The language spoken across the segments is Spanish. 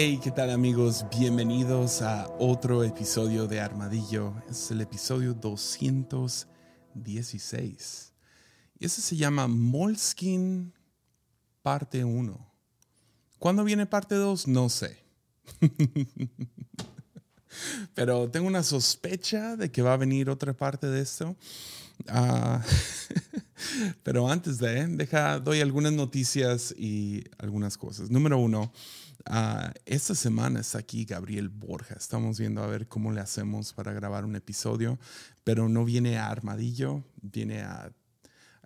Hey, ¿qué tal amigos? Bienvenidos a otro episodio de Armadillo. Es el episodio 216. Y ese se llama Molskin parte 1. ¿Cuándo viene parte 2? No sé. Pero tengo una sospecha de que va a venir otra parte de esto. Ah, pero antes de, deja, doy algunas noticias y algunas cosas. Número uno, uh, esta semana está aquí Gabriel Borja. Estamos viendo a ver cómo le hacemos para grabar un episodio, pero no viene a Armadillo, viene a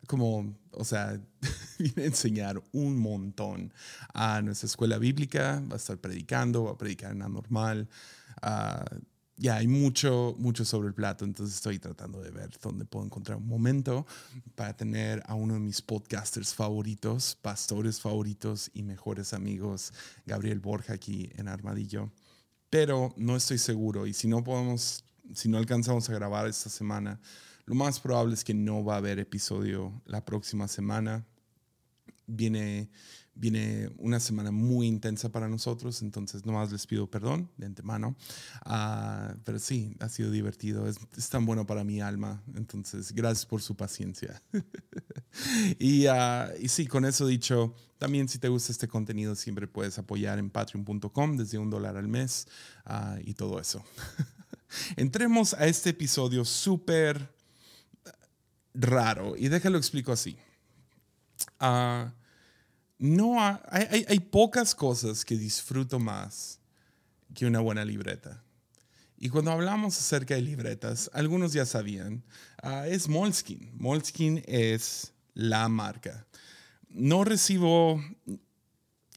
como, o sea, viene a enseñar un montón a nuestra escuela bíblica, va a estar predicando, va a predicar en la normal. Uh, ya hay mucho, mucho sobre el plato, entonces estoy tratando de ver dónde puedo encontrar un momento para tener a uno de mis podcasters favoritos, pastores favoritos y mejores amigos, Gabriel Borja, aquí en Armadillo. Pero no estoy seguro y si no podemos, si no alcanzamos a grabar esta semana, lo más probable es que no va a haber episodio la próxima semana. Viene viene una semana muy intensa para nosotros, entonces nomás les pido perdón de antemano. Uh, pero sí, ha sido divertido, es, tan bueno para mi alma, entonces gracias por su paciencia. y, uh, sí, con eso dicho, también si te gusta este contenido siempre puedes apoyar en patreon.com desde un dólar al mes uh, y todo eso. Entremos a este episodio súper raro y déjalo explico así. No hay, hay, pocas cosas que disfruto más que una buena libreta. Y cuando hablamos acerca de libretas, algunos ya sabían, uh, es Moleskine. Moleskine es la marca. No recibo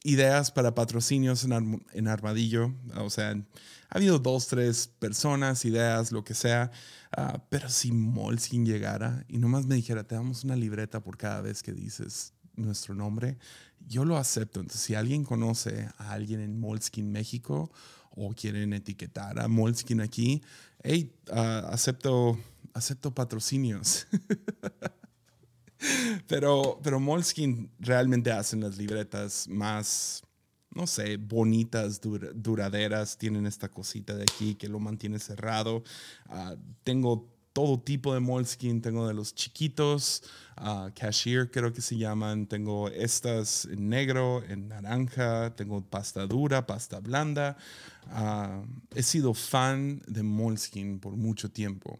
ideas para patrocinios en, en, Armadillo. O sea, ha habido dos, tres personas, ideas, lo que sea. Uh, pero si Moleskine llegara y nomás me dijera, te damos una libreta por cada vez que dices nuestro nombre, yo lo acepto. Entonces, si alguien conoce a alguien en Molskin México o quieren etiquetar a Molskin aquí, hey, uh, acepto, acepto patrocinios. pero, pero Molskin realmente hacen las libretas más, no sé, bonitas, duraderas. Tienen esta cosita de aquí que lo mantiene cerrado. Uh, tengo todo tipo de moleskin. Tengo de los chiquitos, cashier creo que se llaman. Tengo estas en negro, en naranja. Tengo pasta dura, pasta blanda. Uh, he sido fan de moleskin por mucho tiempo.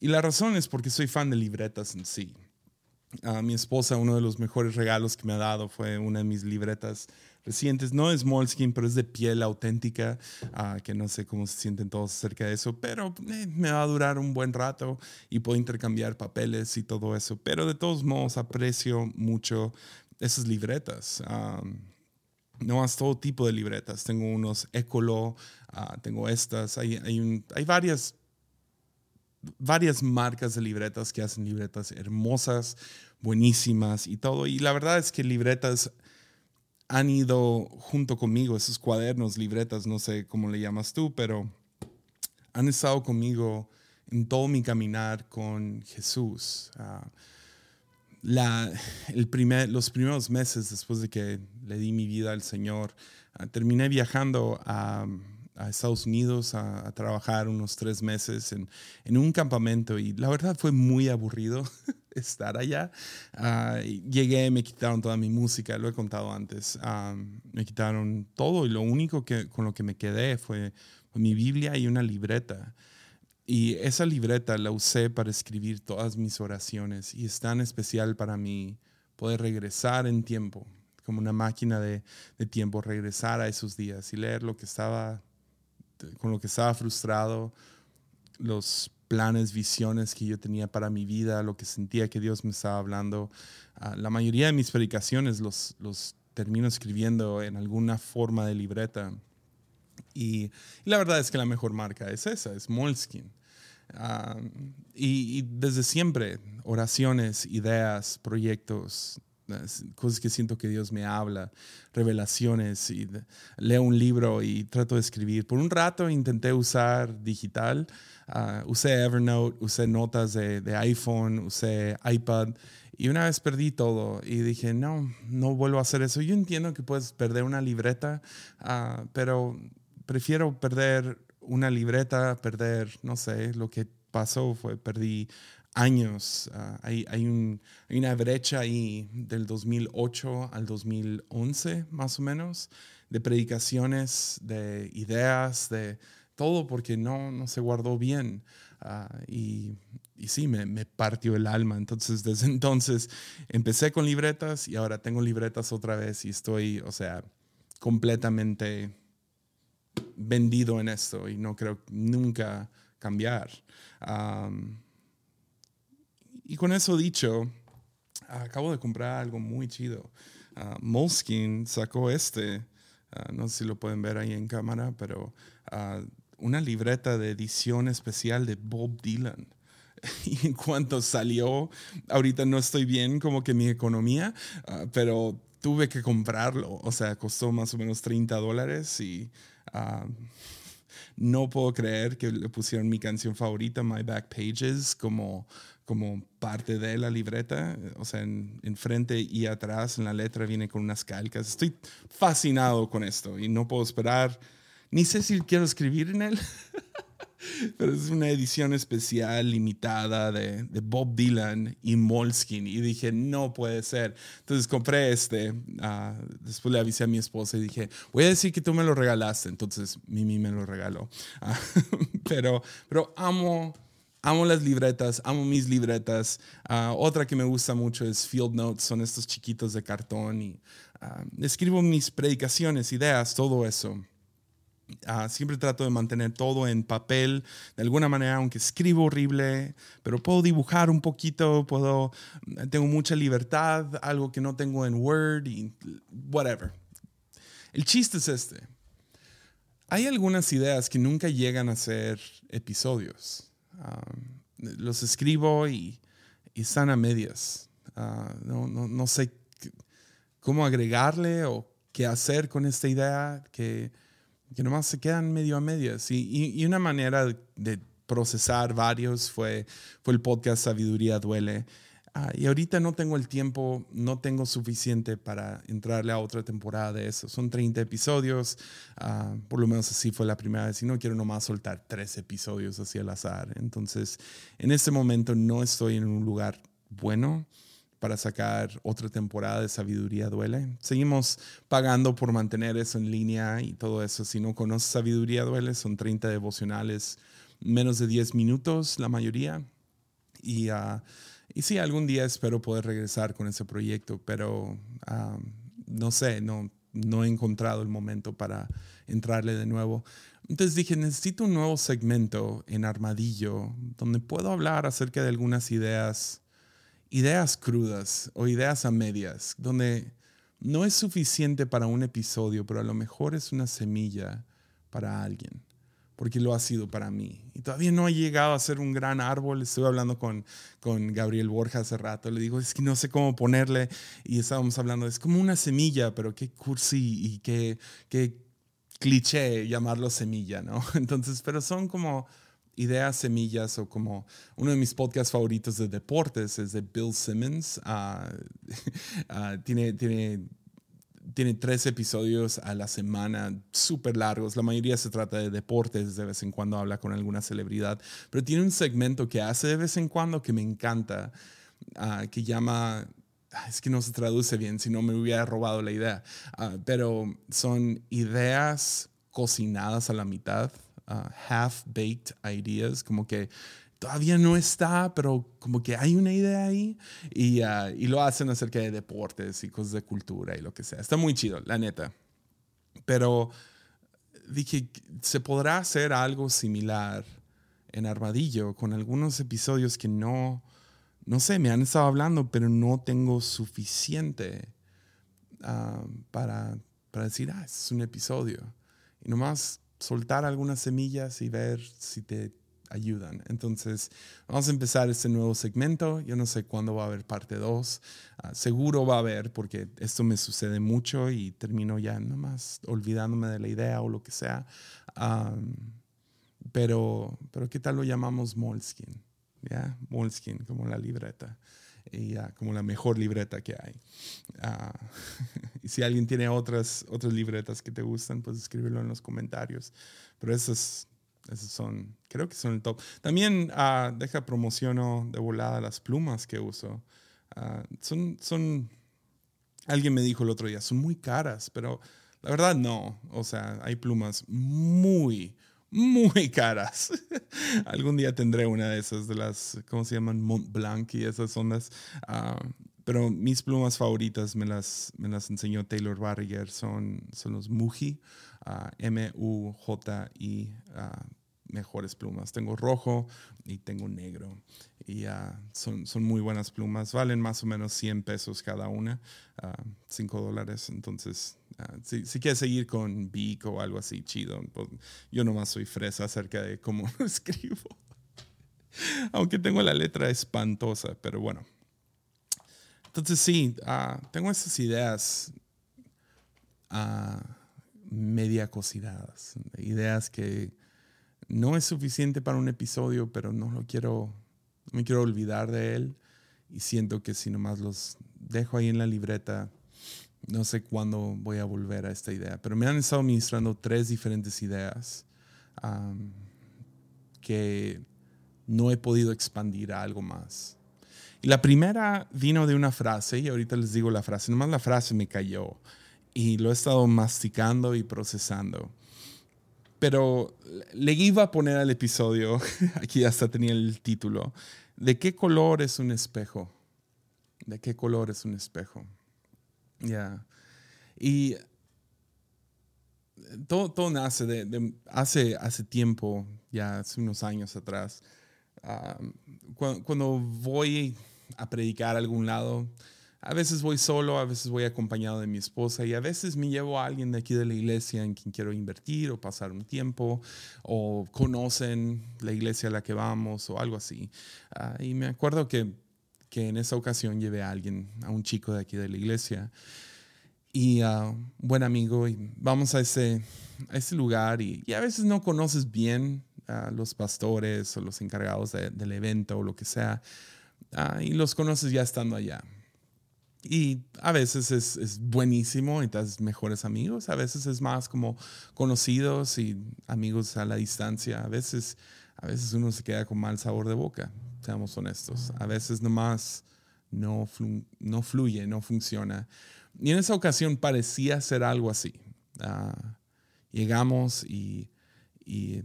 Y la razón es porque soy fan de libretas en sí. A mi esposa, uno de los mejores regalos que me ha dado fue una de mis libretas recientes. No es moleskin, pero es de piel auténtica, uh, que no sé cómo se sienten todos acerca de eso, pero eh, me va a durar un buen rato y puedo intercambiar papeles y todo eso. Pero de todos modos aprecio mucho esas libretas. Um, no es todo tipo de libretas. Tengo unos Ecolo, uh, tengo estas. Hay, hay, un, hay varias varias marcas de libretas que hacen libretas hermosas, buenísimas y todo. Y la verdad es que libretas han ido junto conmigo, esos cuadernos, libretas, no sé cómo le llamas tú, pero han estado conmigo en todo mi caminar con Jesús. Primer, los primeros meses después de que le di mi vida al Señor, uh, terminé viajando a, Estados Unidos a, trabajar unos tres meses en, un campamento y la verdad fue muy aburrido. estar allá. Uh, llegué, me quitaron toda mi música, lo he contado antes. Um, me quitaron todo y lo único que, con lo que me quedé fue mi Biblia y una libreta. Y esa libreta la usé para escribir todas mis oraciones y es tan especial para mí poder regresar en tiempo, como una máquina de, de tiempo, regresar a esos días y leer lo que estaba, con lo que estaba frustrado, los planes, visiones que yo tenía para mi vida, lo que sentía que Dios me estaba hablando. Uh, la mayoría de mis predicaciones los, los termino escribiendo en alguna forma de libreta. Y, y, la verdad es que la mejor marca es esa, es Moleskine. Uh, y, y, desde siempre, oraciones, ideas, proyectos, cosas que siento que Dios me habla, revelaciones, y leo un libro y trato de escribir. Por un rato intenté usar digital, ah, usé Evernote, usé notas de, de, iPhone, usé iPad, y una vez perdí todo y dije, no, no vuelvo a hacer eso. Yo entiendo que puedes perder una libreta, uh, pero prefiero perder una libreta, perder, no sé, lo que pasó fue, perdí años. Uh, hay, hay, un, hay, una brecha ahí del 2008 al 2011, más o menos, de predicaciones, de ideas, de todo porque no, no se guardó bien. Uh, y, y, sí, me, me, partió el alma. Entonces, desde entonces empecé con libretas y ahora tengo libretas otra vez y estoy, o sea, completamente vendido en esto y no creo nunca cambiar. Um, y con eso dicho, acabo de comprar algo muy chido. Uh, sacó este, uh, no sé si lo pueden ver ahí en cámara, pero una libreta de edición especial de Bob Dylan. Y en cuanto salió, ahorita no estoy bien como que mi economía, uh, pero tuve que comprarlo. O sea, costó más o menos 30 dólares y uh, no puedo creer que le pusieron mi canción favorita, My Back Pages, como, como parte de la libreta. O sea, en, en, frente y atrás en la letra viene con unas calcas. Estoy fascinado con esto y no puedo esperar ni sé si quiero escribir en él, pero es una edición especial, limitada de, de, Bob Dylan y Moleskine. Y dije, no puede ser. Entonces compré este. Uh, después le avisé a mi esposa y dije, voy a decir que tú me lo regalaste. Entonces Mimi me lo regaló. Uh, pero, pero amo amo las libretas, amo mis libretas. Uh, otra que me gusta mucho es Field Notes, son estos chiquitos de cartón y uh, escribo mis predicaciones, ideas, todo eso. Ah, siempre trato de mantener todo en papel, de alguna manera, aunque escribo horrible, pero puedo dibujar un poquito, puedo, tengo mucha libertad, algo que no tengo en Word y whatever. El chiste es este. Hay algunas ideas que nunca llegan a ser episodios. Ah, los escribo y, y, están a medias. Ah, no, no, no, sé cómo agregarle o qué hacer con esta idea que que nomás se quedan medio a medias. Y, una manera de procesar varios fue, fue el podcast Sabiduría Duele. Ah, y ahorita no tengo el tiempo, no tengo suficiente para entrarle a otra temporada de eso. Son 30 episodios, ah, por lo menos así fue la primera vez. Y no quiero nomás soltar tres episodios así al azar. Entonces, en este momento no estoy en un lugar bueno para sacar otra temporada de Sabiduría Duele. Seguimos pagando por mantener eso en línea y todo eso. Si no conoces Sabiduría Duele, son 30 devocionales, menos de 10 minutos la mayoría. Y, uh, sí, algún día espero poder regresar con ese proyecto, pero uh, no sé, no, no he encontrado el momento para entrarle de nuevo. Entonces dije, necesito un nuevo segmento en Armadillo donde puedo hablar acerca de algunas ideas ideas crudas o ideas a medias, donde no es suficiente para un episodio, pero a lo mejor es una semilla para alguien, porque lo ha sido para mí. Y todavía no ha llegado a ser un gran árbol. Estuve hablando con, con Gabriel Borja hace rato, le digo, es que no sé cómo ponerle, y estábamos hablando, es como una semilla, pero qué cursi y qué, qué cliché llamarlo semilla, ¿no? Entonces, pero son como ideas semillas o como uno de mis podcasts favoritos de deportes es de Bill Simmons. Uh, uh, tiene, tiene, tiene tres episodios a la semana súper largos. La mayoría se trata de deportes, de vez en cuando habla con alguna celebridad, pero tiene un segmento que hace de vez en cuando que me encanta, uh, que llama es que no se traduce bien, si no me hubiera robado la idea, pero son ideas cocinadas a la mitad Uh, half-baked ideas, como que todavía no está, pero como que hay una idea ahí y, uh, y, lo hacen acerca de deportes y cosas de cultura y lo que sea. Está muy chido, la neta. Pero dije, ¿se podrá hacer algo similar en Armadillo con algunos episodios que no, no sé, me han estado hablando, pero no tengo suficiente uh, para, para decir, ah, es un episodio. Y nomás soltar algunas semillas y ver si te ayudan. Entonces, vamos a empezar este nuevo segmento. Yo no sé cuándo va a haber parte 2. Ah, seguro va a haber porque esto me sucede mucho y termino ya nomás olvidándome de la idea o lo que sea. pero, pero, ¿qué tal lo llamamos Moleskin? ¿Ya? Moleskin, como la libreta y ya, como la mejor libreta que hay. Ah, y si alguien tiene otras, otras libretas que te gustan, pues escríbelo en los comentarios. Pero esas, esas son, creo que son el top. También uh, deja promociono de volada las plumas que uso. Ah, son, son, alguien me dijo el otro día, son muy caras, pero la verdad no. O sea, hay plumas muy, muy caras. Algún día tendré una de esas, de las, ¿cómo se llaman? Mont Blanc y esas ondas. Uh, pero mis plumas favoritas me las, me las enseñó Taylor Barriger, son, son los Muji, uh, M-U-J-I, uh, mejores plumas. Tengo rojo y tengo negro. Y son, son muy buenas plumas. Valen más o menos 100 pesos cada una, 5 dólares. Entonces, si, si, quieres seguir con Vic o algo así chido, pues, yo nomás soy fresa acerca de cómo escribo. Aunque tengo la letra espantosa, pero bueno. Entonces sí, ah, tengo esas ideas uh, media cocinadas, ideas que no es suficiente para un episodio, pero no lo quiero, no me quiero olvidar de él y siento que si nomás los dejo ahí en la libreta, no sé cuándo voy a volver a esta idea, pero me han estado ministrando tres diferentes ideas que no he podido expandir a algo más. Y la primera vino de una frase, y ahorita les digo la frase, nomás la frase me cayó y lo he estado masticando y procesando. Pero le iba a poner al episodio, aquí hasta tenía el título, ¿de qué color es un espejo? ¿De qué color es un espejo? Ya. Y todo, todo nace de, hace, hace tiempo, ya hace unos años atrás, ah, cuando, cuando, voy a predicar a algún lado. A veces voy solo, a veces voy acompañado de mi esposa y a veces me llevo a alguien de aquí de la iglesia en quien quiero invertir o pasar un tiempo o conocen la iglesia a la que vamos o algo así. Ah, y me acuerdo que, que, en esa ocasión llevé a alguien, a un chico de aquí de la iglesia y uh, buen amigo y vamos a ese, lugar y, y a veces no conoces bien a los pastores o los encargados del evento o lo que sea. Ah, y los conoces ya estando allá. Y a veces es, es buenísimo y te das mejores amigos, a veces es más como conocidos y amigos a la distancia, a veces, a veces uno se queda con mal sabor de boca, seamos honestos, a veces nomás no, no fluye, no funciona. Y en esa ocasión parecía ser algo así. Ah, llegamos y, y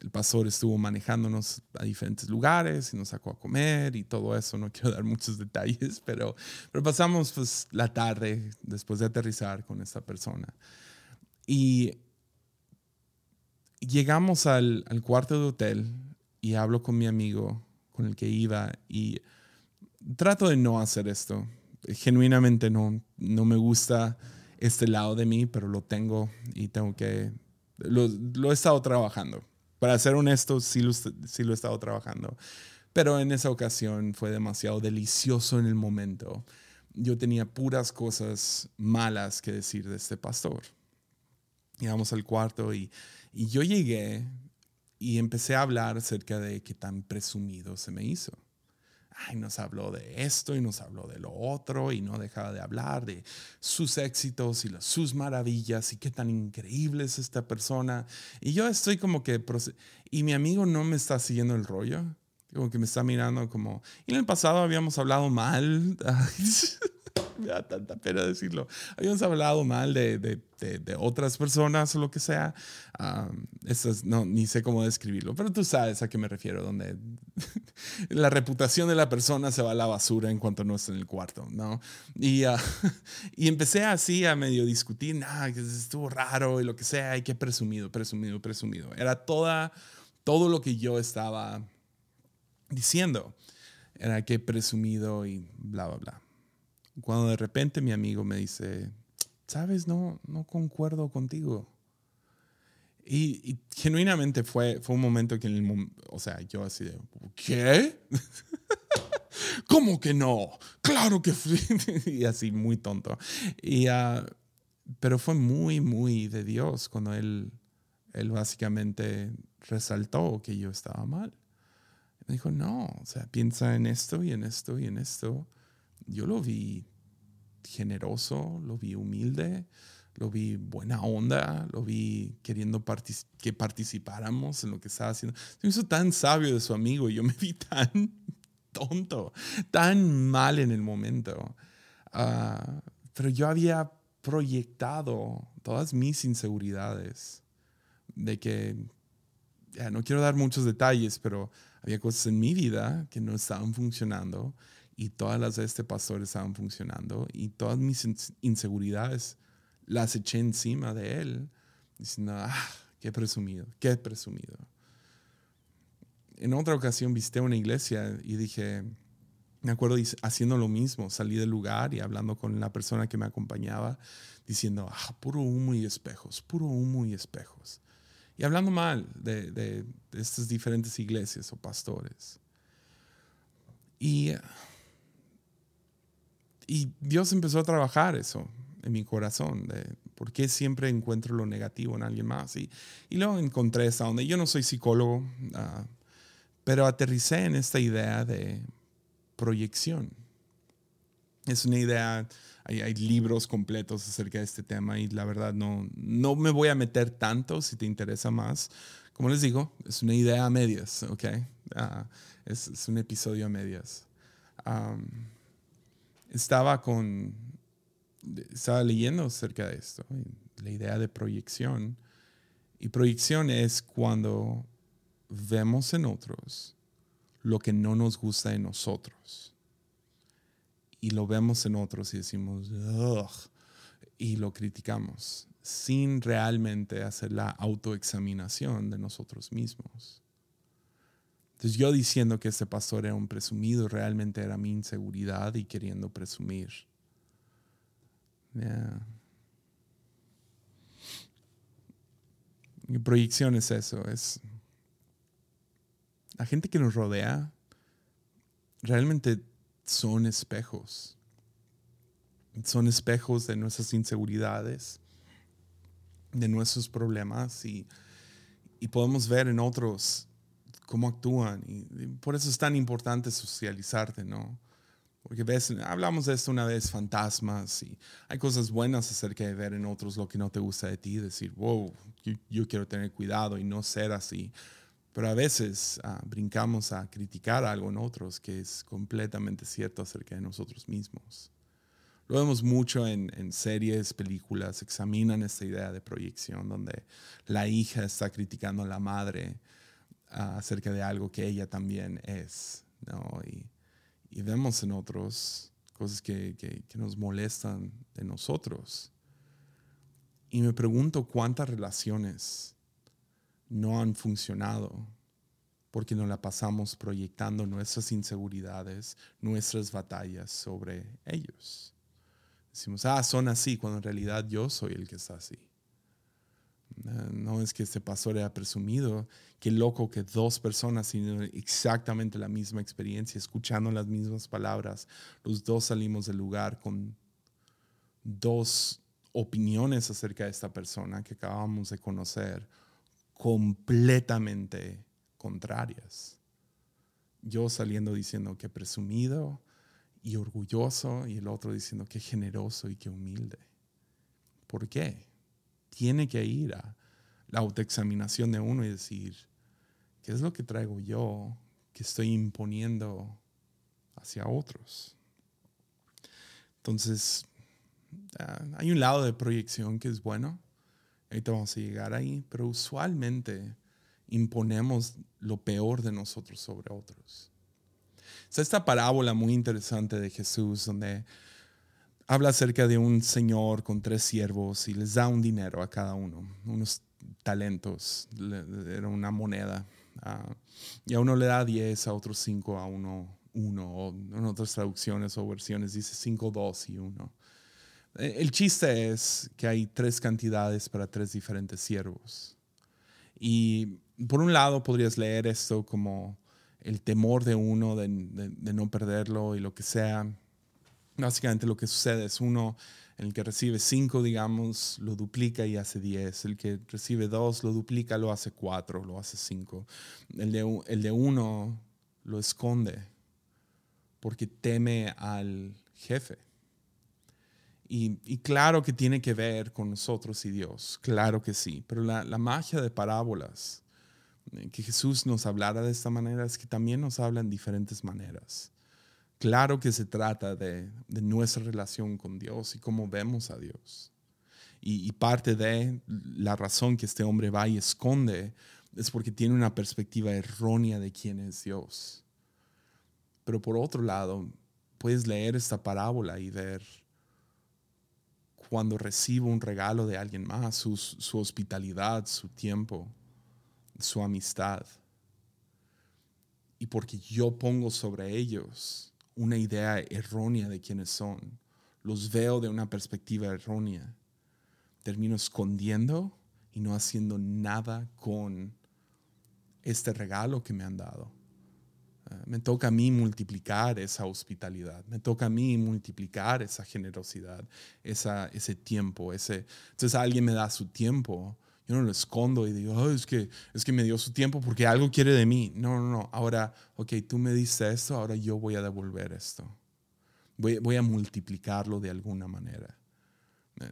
el pastor estuvo manejándonos a diferentes lugares y nos sacó a comer y todo eso. No quiero dar muchos detalles, pero, pero pasamos pues, la tarde después de aterrizar con esta persona. Y llegamos al, al cuarto de hotel y hablo con mi amigo con el que iba y trato de no hacer esto. Genuinamente no, no me gusta este lado de mí, pero lo tengo y tengo que... Lo, lo he estado trabajando para ser honesto, sí lo, sí lo he estado trabajando. Pero en esa ocasión fue demasiado delicioso en el momento. Yo tenía puras cosas malas que decir de este pastor. Llegamos al cuarto y, y yo llegué y empecé a hablar acerca de qué tan presumido se me hizo ay, nos habló de esto y nos habló de lo otro y no dejaba de hablar de sus éxitos y sus maravillas y qué tan increíble es esta persona. Y yo estoy como que, y mi amigo no me está siguiendo el rollo, como que me está mirando como, y en el pasado habíamos hablado mal. da tanta pena decirlo. Habíamos hablado mal de, de, de, otras personas o lo que sea. no, ni sé cómo describirlo, pero tú sabes a qué me refiero, donde la reputación de la persona se va a la basura en cuanto no está en el cuarto, ¿no? Y, uh, y empecé así a medio discutir, nah, que estuvo raro y lo que sea, y qué presumido, presumido, presumido. Era toda, todo lo que yo estaba diciendo. Era que presumido y bla, bla, bla cuando de repente mi amigo me dice, sabes, no, no concuerdo contigo. Y, genuinamente fue, fue un momento que en el o sea, yo así de, ¿qué? ¿Cómo que no? Claro que fui. y así, muy tonto. Y, ah, pero fue muy, muy de Dios cuando él, él básicamente resaltó que yo estaba mal. Me dijo, no, o sea, piensa en esto y en esto y en esto. Yo lo vi generoso, lo vi humilde, lo vi buena onda, lo vi queriendo que participáramos en lo que estaba haciendo. Se hizo tan sabio de su amigo y yo me vi tan tonto, tan mal en el momento. Ah, pero yo había proyectado todas mis inseguridades de que, ya, no quiero dar muchos detalles, pero había cosas en mi vida que no estaban funcionando y todas las de este pastor estaban funcionando y todas mis inseguridades las eché encima de él, diciendo, ah, qué presumido, qué presumido. En otra ocasión visité una iglesia y dije, me acuerdo haciendo lo mismo, salí del lugar y hablando con la persona que me acompañaba, diciendo, ah, puro humo y espejos, puro humo y espejos. Y hablando mal de, de, de estas diferentes iglesias o pastores. Y, y Dios empezó a trabajar eso en mi corazón, de por qué siempre encuentro lo negativo en alguien más. Y, y luego encontré esta donde yo no soy psicólogo, uh, pero aterricé en esta idea de proyección. Es una idea, hay, hay, libros completos acerca de este tema y la verdad no, no me voy a meter tanto si te interesa más. Como les digo, es una idea a medias, ¿ok? Uh, es, es, un episodio a medias. Um, estaba con, estaba leyendo acerca de esto, la idea de proyección. Y proyección es cuando vemos en otros lo que no nos gusta en nosotros. Y lo vemos en otros y decimos, Ugh", y lo criticamos, sin realmente hacer la autoexaminación de nosotros mismos. Entonces yo diciendo que este pastor era un presumido, realmente era mi inseguridad y queriendo presumir. Mi proyección es eso, es la gente que nos rodea realmente son espejos. Son espejos de nuestras inseguridades, de nuestros problemas y, y podemos ver en otros cómo actúan. Y, por eso es tan importante socializarte, ¿no? Porque ves, hablamos de esto una vez, fantasmas, y hay cosas buenas acerca de ver en otros lo que no te gusta de ti, decir, wow, yo, quiero tener cuidado y no ser así. Pero a veces ah, brincamos a criticar algo en otros que es completamente cierto acerca de nosotros mismos. Lo vemos mucho en, en, series, películas, examinan esta idea de proyección donde la hija está criticando a la madre acerca de algo que ella también es. ¿no? Y, y vemos en otros cosas que, que, nos molestan de nosotros. Y me pregunto cuántas relaciones no han funcionado porque nos la pasamos proyectando nuestras inseguridades, nuestras batallas sobre ellos. Decimos, ah, son así, cuando en realidad yo soy el que está así. No es que este pastor haya presumido, qué loco que dos personas tienen exactamente la misma experiencia, escuchando las mismas palabras, los dos salimos del lugar con dos opiniones acerca de esta persona que acabamos de conocer completamente contrarias. Yo saliendo diciendo que presumido y orgulloso y el otro diciendo que generoso y que humilde. ¿Por qué? Tiene que ir a la autoexaminación de uno y decir, ¿qué es lo que traigo yo que estoy imponiendo hacia otros? Entonces, ah, hay un lado de proyección que es bueno, ahorita vamos a llegar ahí, pero usualmente imponemos lo peor de nosotros sobre otros. Es esta parábola muy interesante de Jesús donde habla acerca de un señor con tres siervos y les da un dinero a cada uno, unos talentos, era una moneda. Ah, y a uno le da diez, a otros cinco, a uno uno, o en otras traducciones o versiones dice cinco, dos y uno. Eh, el chiste es que hay tres cantidades para tres diferentes siervos. Y por un lado podrías leer esto como el temor de uno de, no perderlo y lo que sea. Básicamente lo que sucede es uno, el que recibe cinco, digamos, lo duplica y hace diez. El que recibe dos, lo duplica, lo hace cuatro, lo hace cinco. El de, el de uno lo esconde porque teme al jefe. Y, claro que tiene que ver con nosotros y Dios, claro que sí, pero la, magia de parábolas, eh, que Jesús nos hablara de esta manera, es que también nos habla en diferentes maneras. Claro que se trata de, nuestra relación con Dios y cómo vemos a Dios. Y, parte de la razón que este hombre va y esconde es porque tiene una perspectiva errónea de quién es Dios. Pero por otro lado, puedes leer esta parábola y ver cuando recibo un regalo de alguien más, su hospitalidad, su tiempo, su amistad. Y porque yo pongo sobre ellos una idea errónea de quiénes son, los veo de una perspectiva errónea, termino escondiendo y no haciendo nada con este regalo que me han dado. Me toca a mí multiplicar esa hospitalidad, me toca a mí multiplicar esa generosidad, esa, ese tiempo. Ese, entonces alguien me da su tiempo, yo no lo escondo y digo, es, que, es que me dio su tiempo porque algo quiere de mí. No, no, no. Ahora, ok, tú me diste esto, ahora yo voy a devolver esto. Voy, voy a multiplicarlo de alguna manera.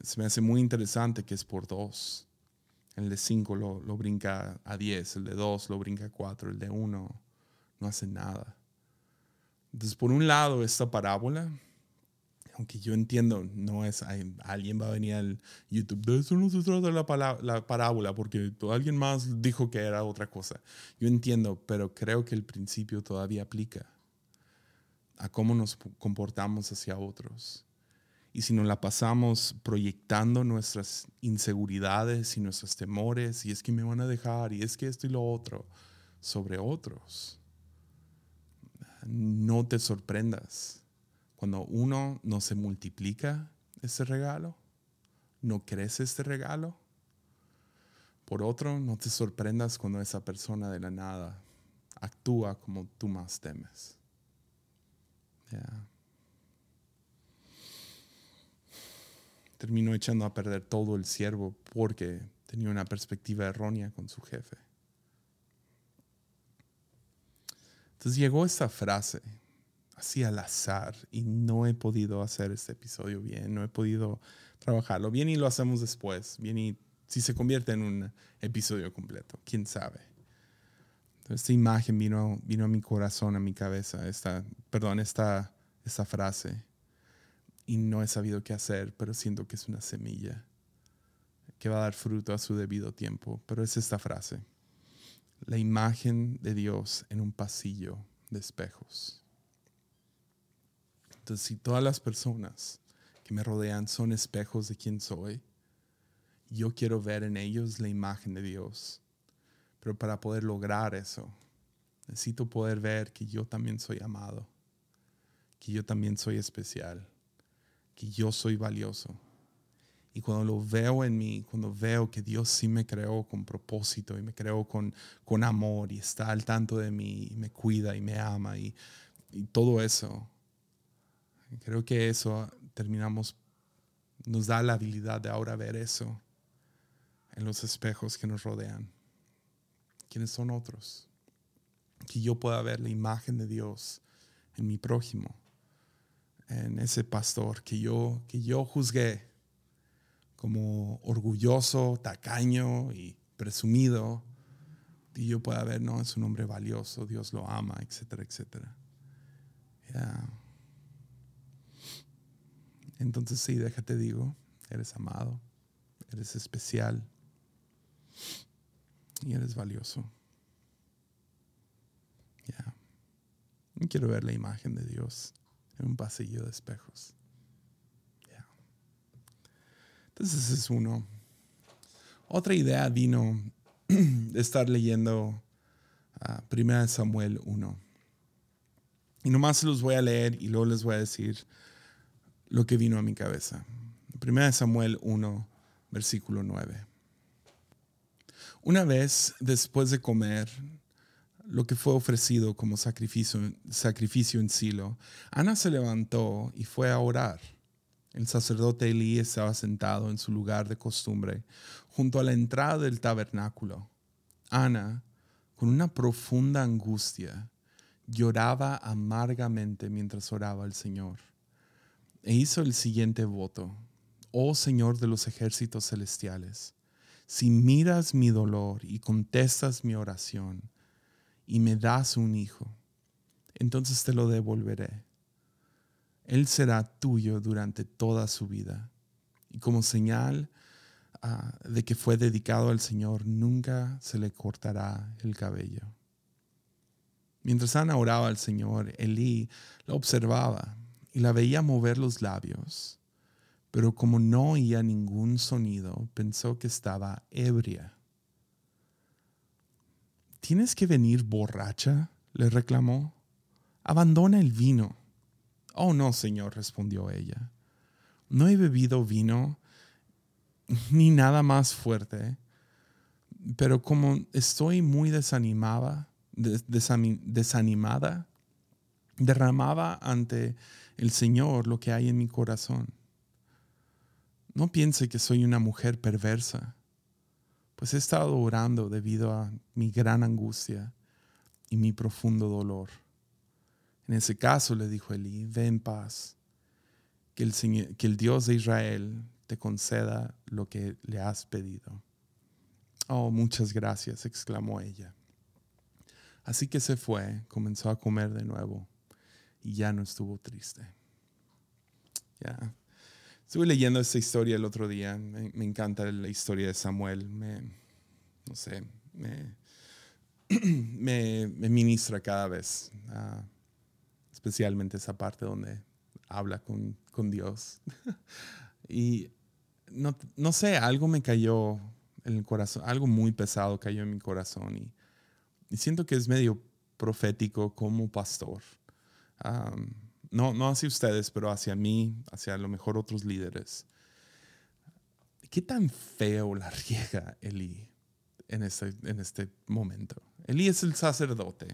Se me hace muy interesante que es por dos. El de cinco lo, lo brinca a diez, el de dos lo brinca a cuatro, el de uno no hace nada. Entonces, por un lado, esta parábola, aunque yo entiendo, no es, alguien va a venir al YouTube, de eso no se trata la, la parábola, porque alguien más dijo que era otra cosa. Yo entiendo, pero creo que el principio todavía aplica a cómo nos comportamos hacia otros. Y si nos la pasamos proyectando nuestras inseguridades y nuestros temores, y es que me van a dejar, y es que esto y lo otro, sobre otros, no te sorprendas cuando uno no se multiplica ese regalo, no crece este regalo. Por otro, no te sorprendas cuando esa persona de la nada actúa como tú más temes. Terminó echando a perder todo el siervo porque tenía una perspectiva errónea con su jefe. Entonces llegó esta frase así al azar y no he podido hacer este episodio bien, no he podido trabajarlo bien y lo hacemos después, bien y si se convierte en un episodio completo, quién sabe. Entonces, esta imagen vino, vino a mi corazón, a mi cabeza, esta, perdón, esta, esta frase y no he sabido qué hacer, pero siento que es una semilla que va a dar fruto a su debido tiempo, pero es esta frase la imagen de Dios en un pasillo de espejos. Entonces, si todas las personas que me rodean son espejos de quién soy, yo quiero ver en ellos la imagen de Dios. Pero para poder lograr eso, necesito poder ver que yo también soy amado, que yo también soy especial, que yo soy valioso y cuando lo veo en mí, cuando veo que Dios sí me creó con propósito y me creó con, con amor y está al tanto de mí y me cuida y me ama y, y todo eso, creo que eso terminamos, nos da la habilidad de ahora ver eso en los espejos que nos rodean. ¿Quiénes son otros? Que yo pueda ver la imagen de Dios en mi prójimo, en ese pastor que yo, que yo juzgué como orgulloso, tacaño y presumido, y yo pueda ver, no, es un hombre valioso, Dios lo ama, etcétera, etcétera. Entonces sí, déjate digo, eres amado, eres especial y eres valioso. Ya. Quiero ver la imagen de Dios en un pasillo de espejos. Entonces ese es uno. Otra idea vino de estar leyendo uh, Primera Samuel 1. Y nomás los voy a leer y luego les voy a decir lo que vino a mi cabeza. Primera Samuel 1, versículo 9. Una vez, después de comer lo que fue ofrecido como sacrificio, sacrificio en Silo, Ana se levantó y fue a orar. El sacerdote Elí estaba sentado en su lugar de costumbre, junto a la entrada del tabernáculo. Ana, con una profunda angustia, lloraba amargamente mientras oraba al Señor. E hizo el siguiente voto. Oh Señor de los ejércitos celestiales, si miras mi dolor y contestas mi oración y me das un hijo, entonces te lo devolveré. Él será tuyo durante toda su vida. Y como señal ah, de que fue dedicado al Señor, nunca se le cortará el cabello. Mientras Ana oraba al Señor, Elí la observaba y la veía mover los labios pero como no oía ningún sonido, pensó que estaba ebria. ¿Tienes que venir borracha? le reclamó. Abandona el vino. Oh, no, señor, respondió ella. No he bebido vino ni nada más fuerte, pero como estoy muy desanimada, desanimada, derramaba ante el Señor lo que hay en mi corazón. No piense que soy una mujer perversa, pues he estado orando debido a mi gran angustia y mi profundo dolor. En ese caso, le dijo Elí, ve en paz, que el, que el Dios de Israel te conceda lo que le has pedido. Oh, muchas gracias, exclamó ella. Así que se fue, comenzó a comer de nuevo y ya no estuvo triste. Ya. Estuve leyendo esta historia el otro día. Me, encanta la historia de Samuel. No sé, me, me, ministra cada vez. Ah, especialmente esa parte donde habla con, con Dios. y no, no, sé, algo me cayó en el corazón, algo muy pesado cayó en mi corazón. Y siento que es medio profético como pastor no, no hacia ustedes, pero hacia mí, hacia a lo mejor otros líderes. ¿Qué tan feo la riega Elí en este, en este momento? Elí es el sacerdote,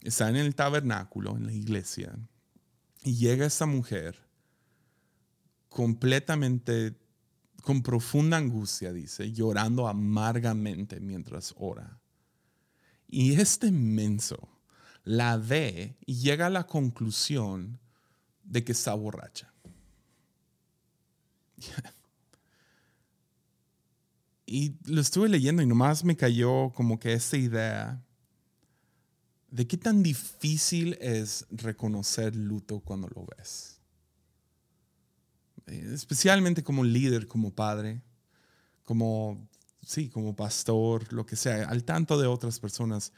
está en el tabernáculo, en la iglesia, y llega esta mujer completamente, con profunda angustia, dice, llorando amargamente mientras ora. Y este menso la ve y llega a la conclusión de que está borracha. y lo estuve leyendo y nomás me cayó como que esta idea de qué tan difícil es reconocer luto cuando lo ves. Especialmente como líder, como padre, como, sí, como pastor, lo que sea, al tanto de otras personas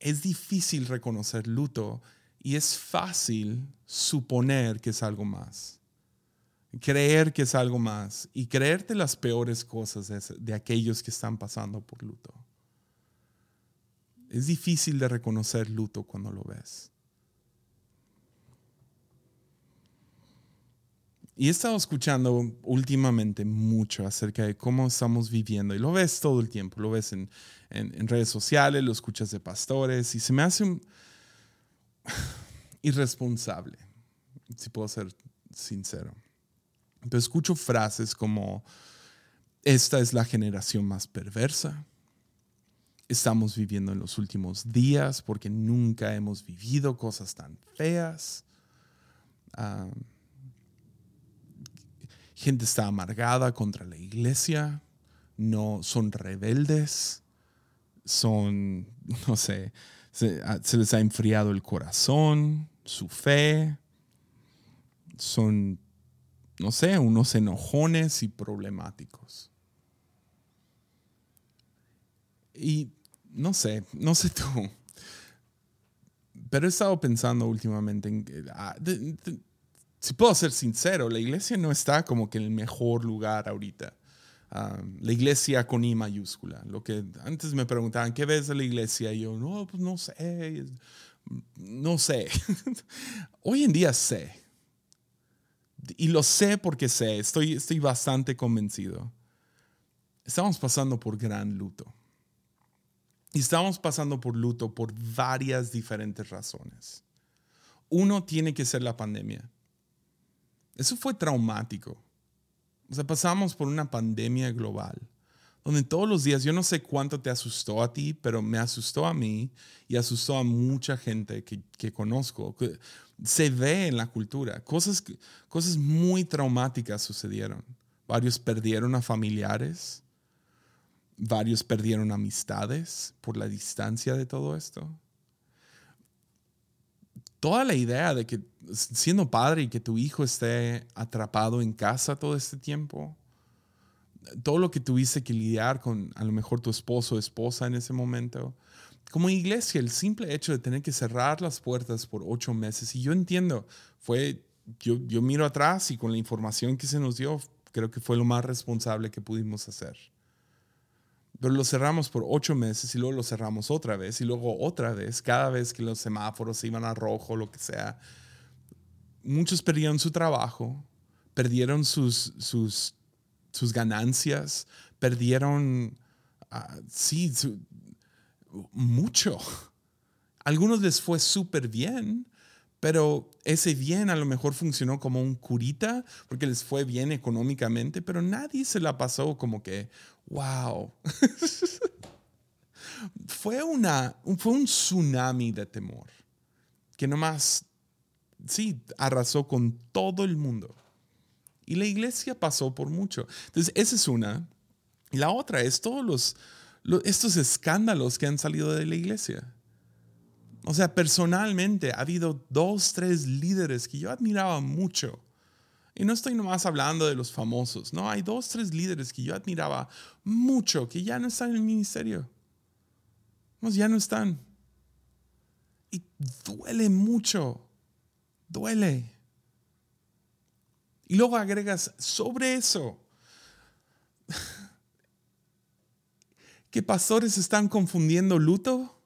es difícil reconocer luto y es fácil suponer que es algo más. Creer que es algo más y creerte las peores cosas de, aquellos que están pasando por luto. Es difícil de reconocer luto cuando lo ves. Y he estado escuchando últimamente mucho acerca de cómo estamos viviendo, y lo ves todo el tiempo, lo ves en, redes sociales, lo escuchas de pastores, y se me hace irresponsable, si puedo ser sincero. Entonces escucho frases como, esta es la generación más perversa, estamos viviendo en los últimos días porque nunca hemos vivido cosas tan feas. Ah, gente está amargada contra la iglesia, no son rebeldes, son, no sé, se, les ha enfriado el corazón, su fe, son, no sé, unos enojones y problemáticos. Y no sé, no sé tú, pero he estado pensando últimamente en, ah, si puedo ser sincero, la iglesia no está como que en el mejor lugar ahorita. La iglesia con I mayúscula. Lo que antes me preguntaban, ¿qué ves de la iglesia? Y yo, no, pues no sé. No sé. Hoy en día sé. Y lo sé porque sé. Estoy, estoy bastante convencido. estamos pasando por gran luto. Y estamos pasando por luto por varias diferentes razones. Uno tiene que ser la pandemia. Eso fue traumático. O sea, pasamos por una pandemia global, donde todos los días, yo no sé cuánto te asustó a ti, pero me asustó a mí y asustó a mucha gente que, que conozco. Se ve en la cultura. Cosas, cosas muy traumáticas sucedieron. Varios perdieron a familiares Varios perdieron amistades por la distancia de todo esto. Toda la idea de que siendo padre y que tu hijo esté atrapado en casa todo este tiempo, todo lo que tuviste que lidiar con a lo mejor tu esposo o esposa en ese momento, como iglesia, el simple hecho de tener que cerrar las puertas por ocho meses, y yo entiendo, fue, yo, yo miro atrás y con la información que se nos dio, creo que fue lo más responsable que pudimos hacer. Pero lo cerramos por ocho meses y luego lo cerramos otra vez y luego otra vez, cada vez que los semáforos se iban a rojo, lo que sea. Muchos perdieron su trabajo, perdieron sus, sus, sus ganancias, perdieron, uh, sí, mucho. algunos les fue súper bien, pero ese bien a lo mejor funcionó como un curita porque les fue bien económicamente, pero nadie se la pasó como que, wow. fue, una, fue un tsunami de temor que nomás, sí, arrasó con todo el mundo. Y la iglesia pasó por mucho. Entonces, esa es una. Y la otra es todos los, estos escándalos que han salido de la iglesia. O sea, personalmente ha habido dos, tres líderes que yo admiraba mucho y no estoy nomás hablando de los famosos, no, hay dos, tres líderes que yo admiraba mucho que ya no están en el ministerio. ya no están. Y duele mucho, duele. Y luego agregas sobre eso que pastores están confundiendo luto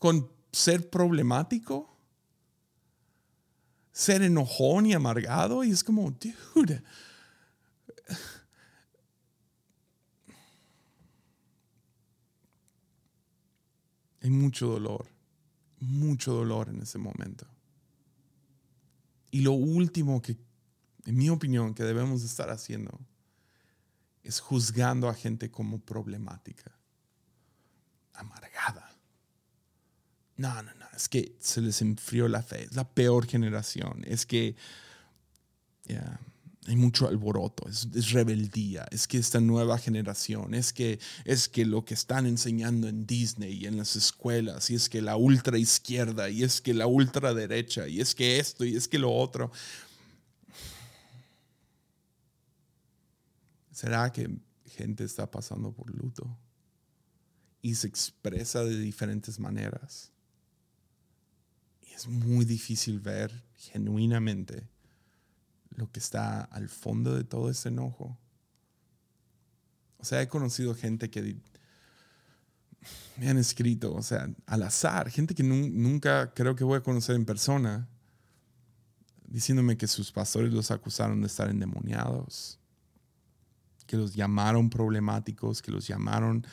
con ser problemático ser enojón y amargado y es como, dude. Hay mucho dolor, mucho dolor en ese momento. Y lo último que, en mi opinión, que debemos estar haciendo es juzgando a gente como problemática, amargada. No, no, no, es que se les enfrió la fe, es la peor generación, es que hay mucho alboroto, es, rebeldía, es que esta nueva generación, es que, es que lo que están enseñando en Disney y en las escuelas, y es que la ultra izquierda, y es que la ultra derecha, y es que esto, y es que lo otro. ¿Será que gente está pasando por luto? Y se expresa de diferentes maneras es muy difícil ver genuinamente lo que está al fondo de todo ese enojo. O sea, he conocido gente que me han escrito, o sea, al azar, gente que nunca creo que voy a conocer en persona, diciéndome que sus pastores los acusaron de estar endemoniados, que los llamaron problemáticos, que los llamaron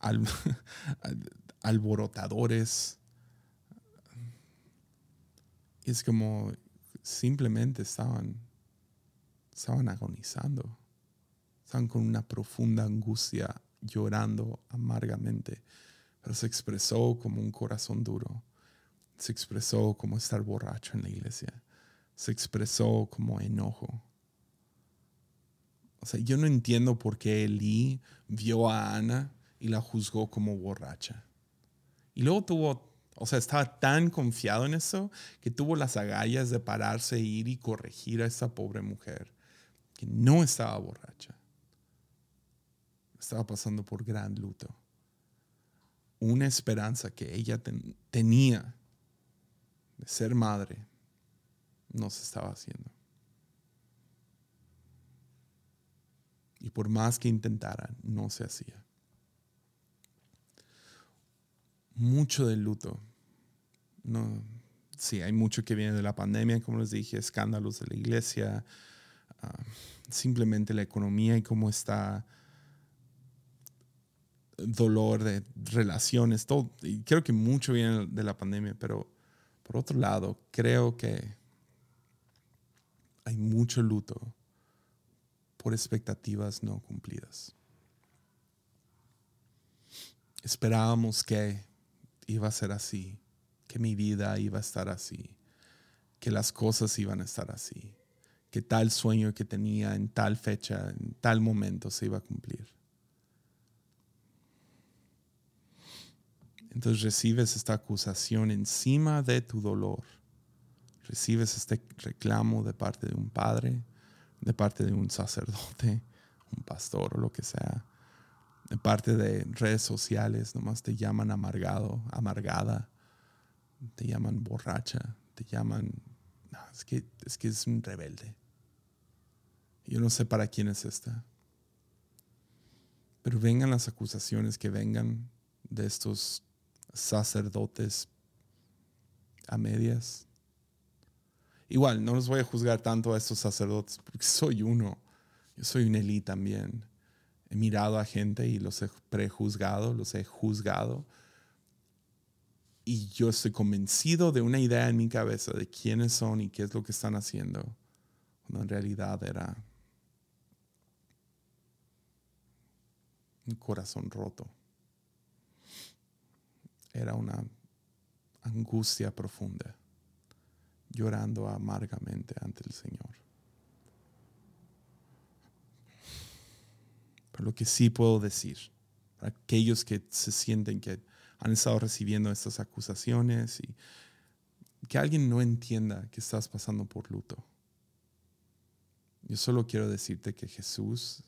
alborotadores es como simplemente estaban, estaban agonizando, estaban con una profunda angustia, llorando amargamente, pero se expresó como un corazón duro, se expresó como estar borracho en la iglesia, se expresó como enojo. O sea, yo no entiendo por qué Eli vio a Ana y la juzgó como borracha. Y luego tuvo o sea, estaba tan confiado en eso que tuvo las agallas de pararse, e ir y corregir a esa pobre mujer que no estaba borracha. Estaba pasando por gran luto. Una esperanza que ella tenía de ser madre no se estaba haciendo. Y por más que intentara, no se hacía. Mucho del luto. No, sí, hay mucho que viene de la pandemia, como les dije, escándalos de la iglesia, ah, simplemente la economía y cómo está dolor de relaciones, todo. Y creo que mucho viene de la pandemia, pero por otro lado, creo que hay mucho luto por expectativas no cumplidas. Esperábamos que iba a ser así, que mi vida iba a estar así, que las cosas iban a estar así, que tal sueño que tenía en tal fecha, en tal momento se iba a cumplir. Entonces recibes esta acusación encima de tu dolor. Recibes este reclamo de parte de un padre, de parte de un sacerdote, un pastor o lo que sea. De parte de redes sociales, nomás te llaman amargado, amargada, te llaman borracha, te llaman... es, que, es que es un rebelde. Yo no sé para quién es esta. Pero vengan las acusaciones que vengan de estos sacerdotes a medias. Igual, no los voy a juzgar tanto a estos sacerdotes porque soy uno. Yo soy un Elí también. He mirado a gente y los he prejuzgado, los he juzgado. Y yo estoy convencido de una idea en mi cabeza de quiénes son y qué es lo que están haciendo. Cuando en realidad era un corazón roto era una angustia profunda, llorando amargamente ante el Señor. Pero lo que sí puedo decir, para aquellos que se sienten que han estado recibiendo estas acusaciones y que alguien no entienda que estás pasando por luto. Yo solo quiero decirte que Jesús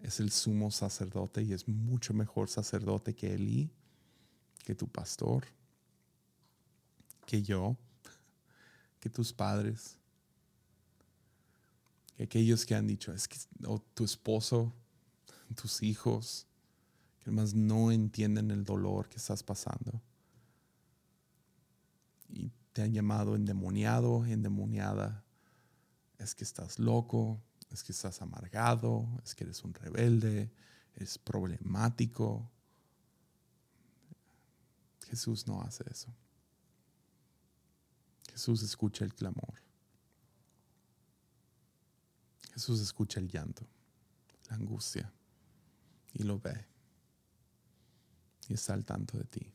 es el sumo sacerdote y es mucho mejor sacerdote que Elí que tu pastor, que yo, que tus padres, que aquellos que han dicho, es que tu esposo, tus hijos, que además no entienden el dolor que estás pasando. Y te han llamado endemoniado, endemoniada. Es que estás loco, es que estás amargado, es que eres un rebelde, es problemático, Jesús no hace eso. Jesús escucha el clamor. Jesús escucha el llanto, la angustia, y lo ve. Y está al tanto de ti.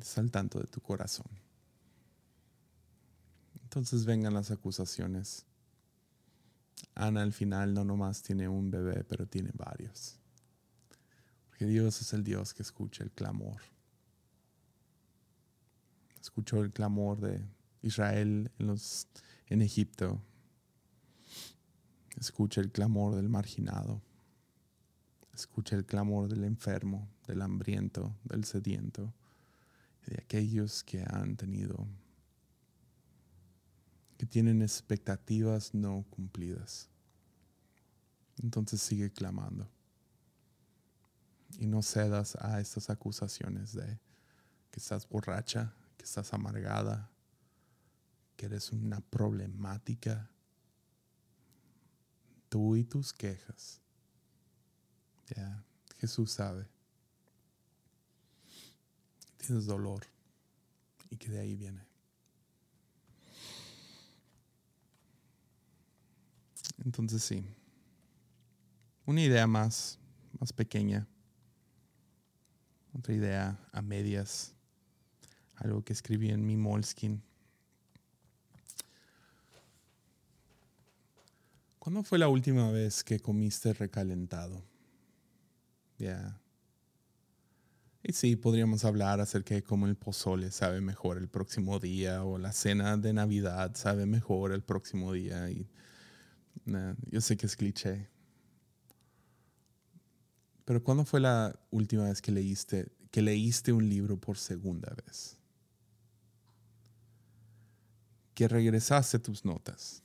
Está al tanto de tu corazón. Entonces vengan las acusaciones. Ana al final no nomás tiene un bebé, pero tiene varios. Dios es el Dios que escucha el clamor. Escuchó el clamor de Israel en, los, en Egipto. Escucha el clamor del marginado. Escucha el clamor del enfermo, del hambriento, del sediento, de aquellos que han tenido, que tienen expectativas no cumplidas. Entonces sigue clamando y no cedas a estas acusaciones de que estás borracha, que estás amargada, que eres una problemática. Tú y tus quejas. Ya, Jesús sabe. Tienes dolor y que de ahí viene. Entonces sí, una idea más, más pequeña otra idea a medias, algo que escribí en mi Moleskin. ¿Cuándo fue la última vez que comiste recalentado? Ya. Y sí, podríamos hablar acerca de cómo el pozole sabe mejor el próximo día o la cena de Navidad sabe mejor el próximo día. Yo sé que es cliché, pero ¿cuándo fue la última vez que leíste, que leíste un libro por segunda vez? Que regresaste tus notas.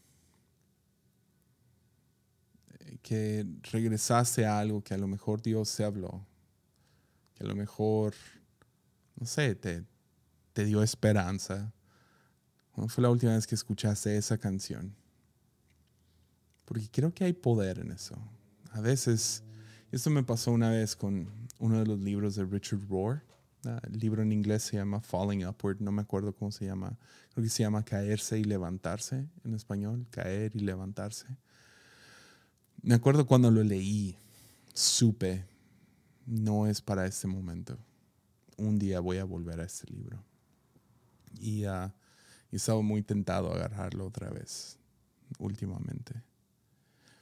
Que regresaste a algo que a lo mejor Dios se habló. Que a lo mejor, no sé, te, te dio esperanza. ¿Cuándo fue la última vez que escuchaste esa canción? Porque creo que hay poder en eso a veces, esto me pasó una vez con uno de los libros de Richard Rohr. El libro en inglés se llama Falling Upward, no me acuerdo cómo se llama. Creo que se llama Caerse y Levantarse en español, caer y levantarse. Me acuerdo cuando lo leí, supe, no es para este momento. Un día voy a volver a este libro. Y uh, estaba muy tentado a agarrarlo otra vez, últimamente.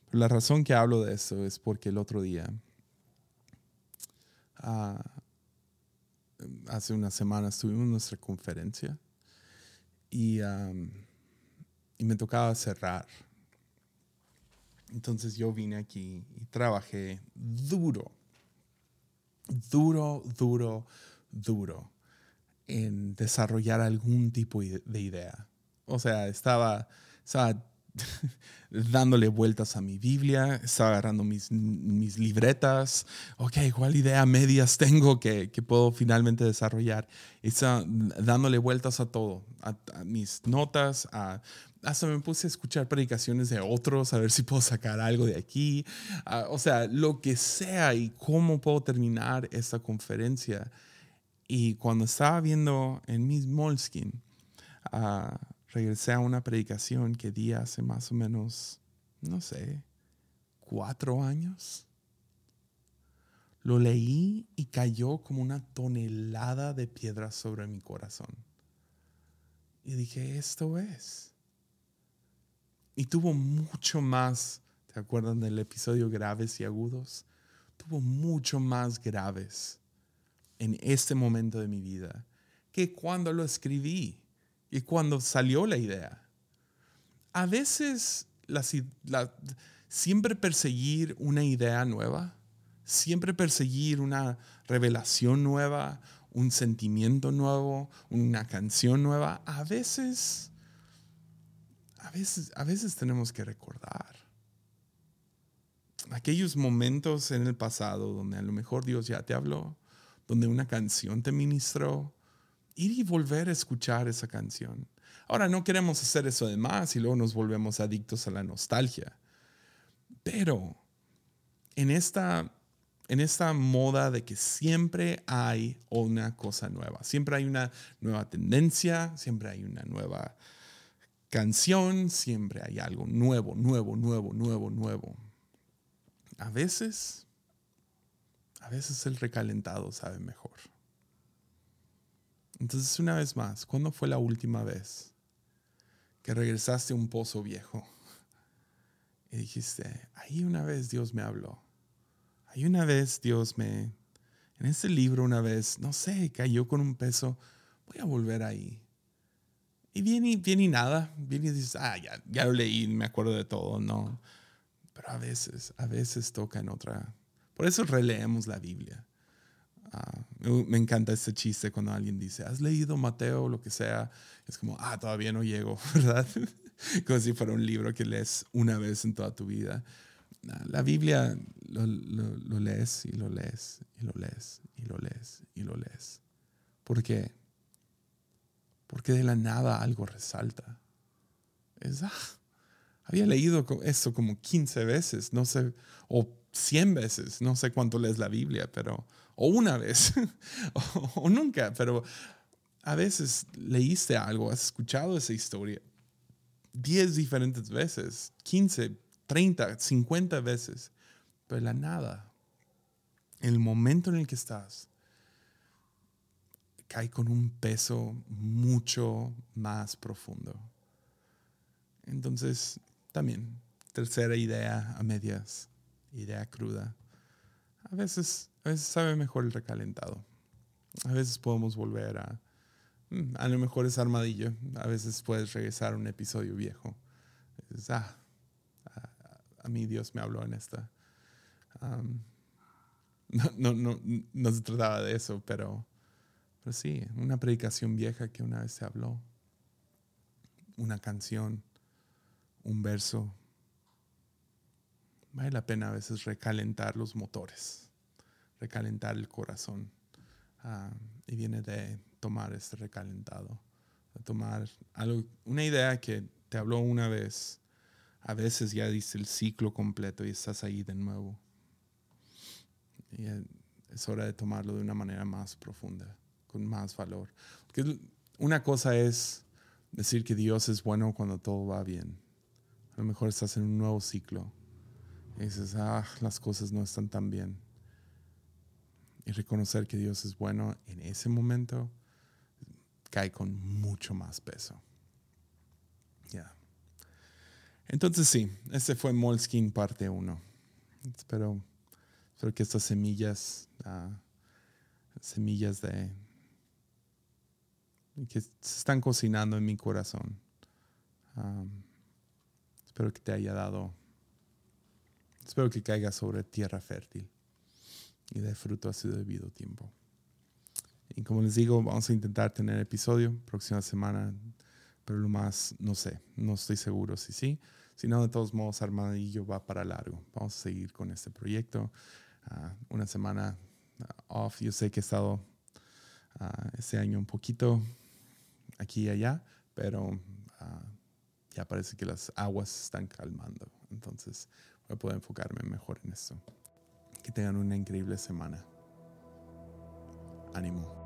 Pero la razón que hablo de esto es porque el otro día uh, hace unas semanas tuvimos nuestra conferencia y, y me tocaba cerrar. Entonces yo vine aquí y trabajé duro, duro, duro, duro en desarrollar algún tipo de idea. O sea, estaba, estaba dándole vueltas a mi Biblia, estaba agarrando mis, mis libretas, ok, ¿cuál idea medias tengo que, que puedo finalmente desarrollar? Estaba dándole vueltas a todo, a, mis notas, a, hasta me puse a escuchar predicaciones de otros, a ver si puedo sacar algo de aquí, o sea, lo que sea y cómo puedo terminar esta conferencia. Y cuando estaba viendo en mis Moleskin, uh, regresé a una predicación que di hace más o menos, no sé, cuatro años. Lo leí y cayó como una tonelada de piedras sobre mi corazón. Y dije, esto es. Y tuvo mucho más, ¿te acuerdan del episodio graves y agudos? Tuvo mucho más graves en este momento de mi vida que cuando lo escribí y cuando salió la idea. A veces siempre perseguir una idea nueva, siempre perseguir una revelación nueva, un sentimiento nuevo, una canción nueva, a veces, a veces, a veces tenemos que recordar aquellos momentos en el pasado donde a lo mejor Dios ya te habló, donde una canción te ministró, ir y volver a escuchar esa canción. Ahora, no queremos hacer eso de más y luego nos volvemos adictos a la nostalgia. Pero en esta, en esta moda de que siempre hay una cosa nueva, siempre hay una nueva tendencia, siempre hay una nueva canción, siempre hay algo nuevo, nuevo, nuevo, nuevo, nuevo. A veces, a veces el recalentado sabe mejor. Entonces, una vez más, ¿cuándo fue la última vez que regresaste a un pozo viejo? Y dijiste, ahí una vez Dios me habló. Ahí una vez Dios me... En ese libro una vez, no sé, cayó con un peso. Voy a volver ahí. Y viene, viene y nada. Viene y dices, ah, ya, ya lo leí, me acuerdo de todo. No. Pero a veces, a veces toca en otra. Por eso releemos la Biblia. Ah, me encanta este chiste cuando alguien dice, ¿has leído Mateo o lo que sea? Es como, ah, todavía no llego, ¿verdad? como si fuera un libro que lees una vez en toda tu vida. La Biblia lo, lo, lees y lo lees y lo lees y lo lees y lo lees. ¿Por qué? Porque de la nada algo resalta. Es, ah, había leído esto como 15 veces, no sé, o 100 veces, no sé cuánto lees la Biblia, pero o una vez, o, nunca, pero a veces leíste algo, has escuchado esa historia 10 diferentes veces, 15, 30, 50 veces, pero la nada, el momento en el que estás, cae con un peso mucho más profundo. Entonces, también, tercera idea a medias, idea cruda. A veces a veces sabe mejor el recalentado. A veces podemos volver a... Mm, a lo mejor es armadillo. A veces puedes regresar a un episodio viejo. ah, a, mí Dios me habló en esta. no, no, no, se trataba de eso, pero, pero sí, una predicación vieja que una vez se habló. Una canción, un verso. Vale la pena a veces recalentar los motores recalentar el corazón. Ah, y viene de tomar este recalentado, de tomar algo, una idea que te habló una vez. A veces ya dice el ciclo completo y estás ahí de nuevo Y eh, es hora de tomarlo de una manera más profunda, con más valor. Porque una cosa es decir que Dios es bueno cuando todo va bien. A lo mejor estás en un nuevo ciclo y dices, ah, las cosas no están tan bien. Y reconocer que Dios es bueno en ese momento cae con mucho más peso. Ya. Entonces sí, este fue Moleskin parte 1. Espero, espero que estas semillas, uh, semillas de que se están cocinando en mi corazón. Um, espero que te haya dado, espero que caiga sobre tierra fértil y dé fruto a su debido tiempo. Y como les digo, vamos a intentar tener episodio próxima semana, pero lo más, no sé, no estoy seguro si sí. Si no, de todos modos, Armadillo va para largo. Vamos a seguir con este proyecto. Ah, una semana ah, off. Yo sé que he estado uh, este año un poquito aquí y allá, pero ya parece que las aguas están calmando. Entonces voy a poder enfocarme mejor en esto. Que tengan una increíble semana. Ánimo.